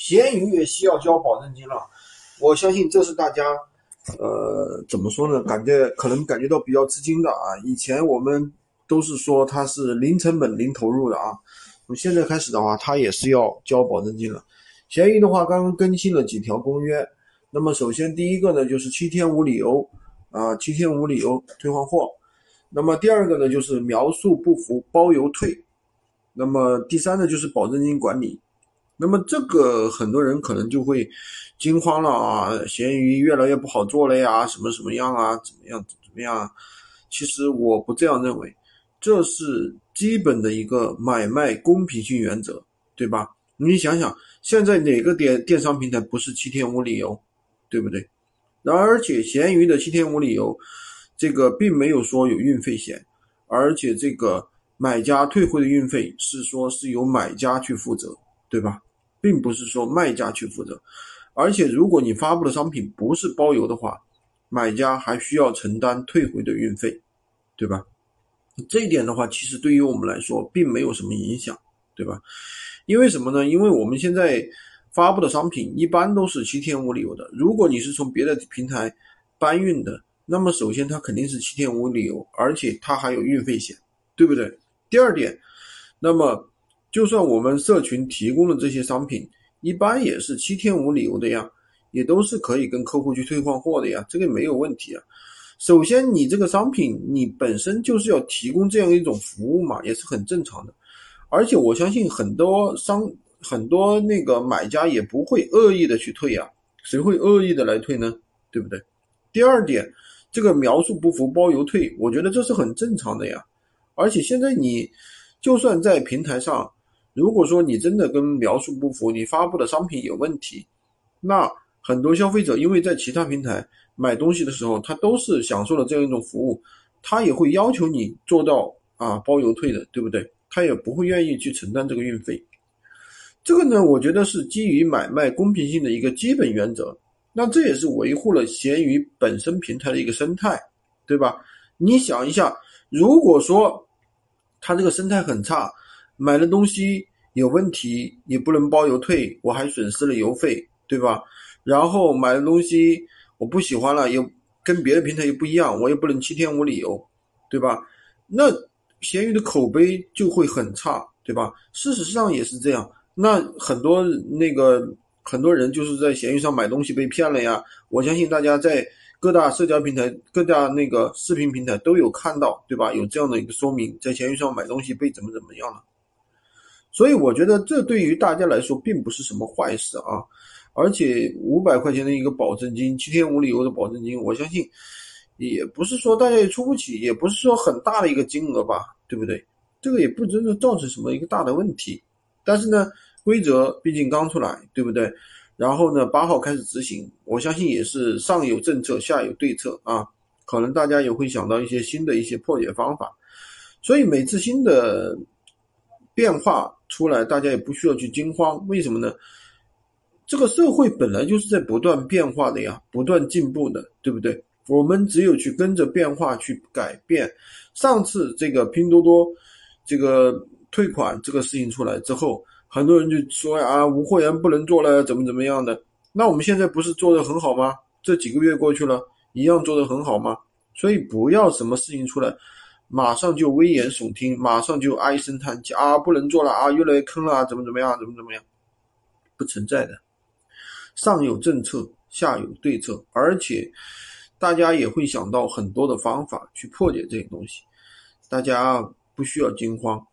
闲鱼也需要交保证金了。我相信这是大家，呃，怎么说呢？感觉可能感觉到比较吃惊的啊。以前我们都是说它是零成本、零投入的啊。从现在开始的话，它也是要交保证金了。闲鱼的话，刚刚更新了几条公约。那么首先第一个呢，就是七天无理由啊，七天无理由退换货。那么第二个呢，就是描述不符包邮退。那么第三呢，就是保证金管理。那么这个很多人可能就会惊慌了啊，闲鱼越来越不好做了呀，什么什么样啊，怎么样怎么样？其实我不这样认为，这是基本的一个买卖公平性原则，对吧？你想想，现在哪个电电商平台不是七天无理由？对不对？然而且闲鱼的七天无理由，这个并没有说有运费险，而且这个买家退回的运费是说是由买家去负责，对吧？并不是说卖家去负责。而且如果你发布的商品不是包邮的话，买家还需要承担退回的运费，对吧？这一点的话，其实对于我们来说并没有什么影响，对吧？因为什么呢？因为我们现在。发布的商品一般都是七天无理由的。如果你是从别的平台搬运的，那么首先它肯定是七天无理由，而且它还有运费险，对不对？第二点，那么就算我们社群提供的这些商品，一般也是七天无理由的呀，也都是可以跟客户去退换货的呀，这个没有问题啊。首先，你这个商品你本身就是要提供这样一种服务嘛，也是很正常的。而且我相信很多商。很多那个买家也不会恶意的去退呀，谁会恶意的来退呢？对不对？第二点，这个描述不符包邮退，我觉得这是很正常的呀。而且现在你就算在平台上，如果说你真的跟描述不符，你发布的商品有问题，那很多消费者因为在其他平台买东西的时候，他都是享受了这样一种服务，他也会要求你做到啊包邮退的，对不对？他也不会愿意去承担这个运费。这个呢，我觉得是基于买卖公平性的一个基本原则，那这也是维护了闲鱼本身平台的一个生态，对吧？你想一下，如果说它这个生态很差，买的东西有问题，也不能包邮退，我还损失了邮费，对吧？然后买的东西我不喜欢了，又跟别的平台又不一样，我也不能七天无理由，对吧？那闲鱼的口碑就会很差，对吧？事实上也是这样。那很多那个很多人就是在闲鱼上买东西被骗了呀！我相信大家在各大社交平台、各大那个视频平台都有看到，对吧？有这样的一个说明，在闲鱼上买东西被怎么怎么样了。所以我觉得这对于大家来说并不是什么坏事啊！而且五百块钱的一个保证金，七天无理由的保证金，我相信也不是说大家也出不起，也不是说很大的一个金额吧，对不对？这个也不真的造成什么一个大的问题。但是呢？规则毕竟刚出来，对不对？然后呢，八号开始执行，我相信也是上有政策，下有对策啊。可能大家也会想到一些新的一些破解方法。所以每次新的变化出来，大家也不需要去惊慌。为什么呢？这个社会本来就是在不断变化的呀，不断进步的，对不对？我们只有去跟着变化去改变。上次这个拼多多这个退款这个事情出来之后。很多人就说啊，无货源不能做了，怎么怎么样的？那我们现在不是做的很好吗？这几个月过去了，一样做的很好吗？所以不要什么事情出来，马上就危言耸听，马上就唉声叹气啊，不能做了啊，越来越坑了，怎么怎么样，怎么怎么样？不存在的，上有政策，下有对策，而且大家也会想到很多的方法去破解这些东西，大家不需要惊慌。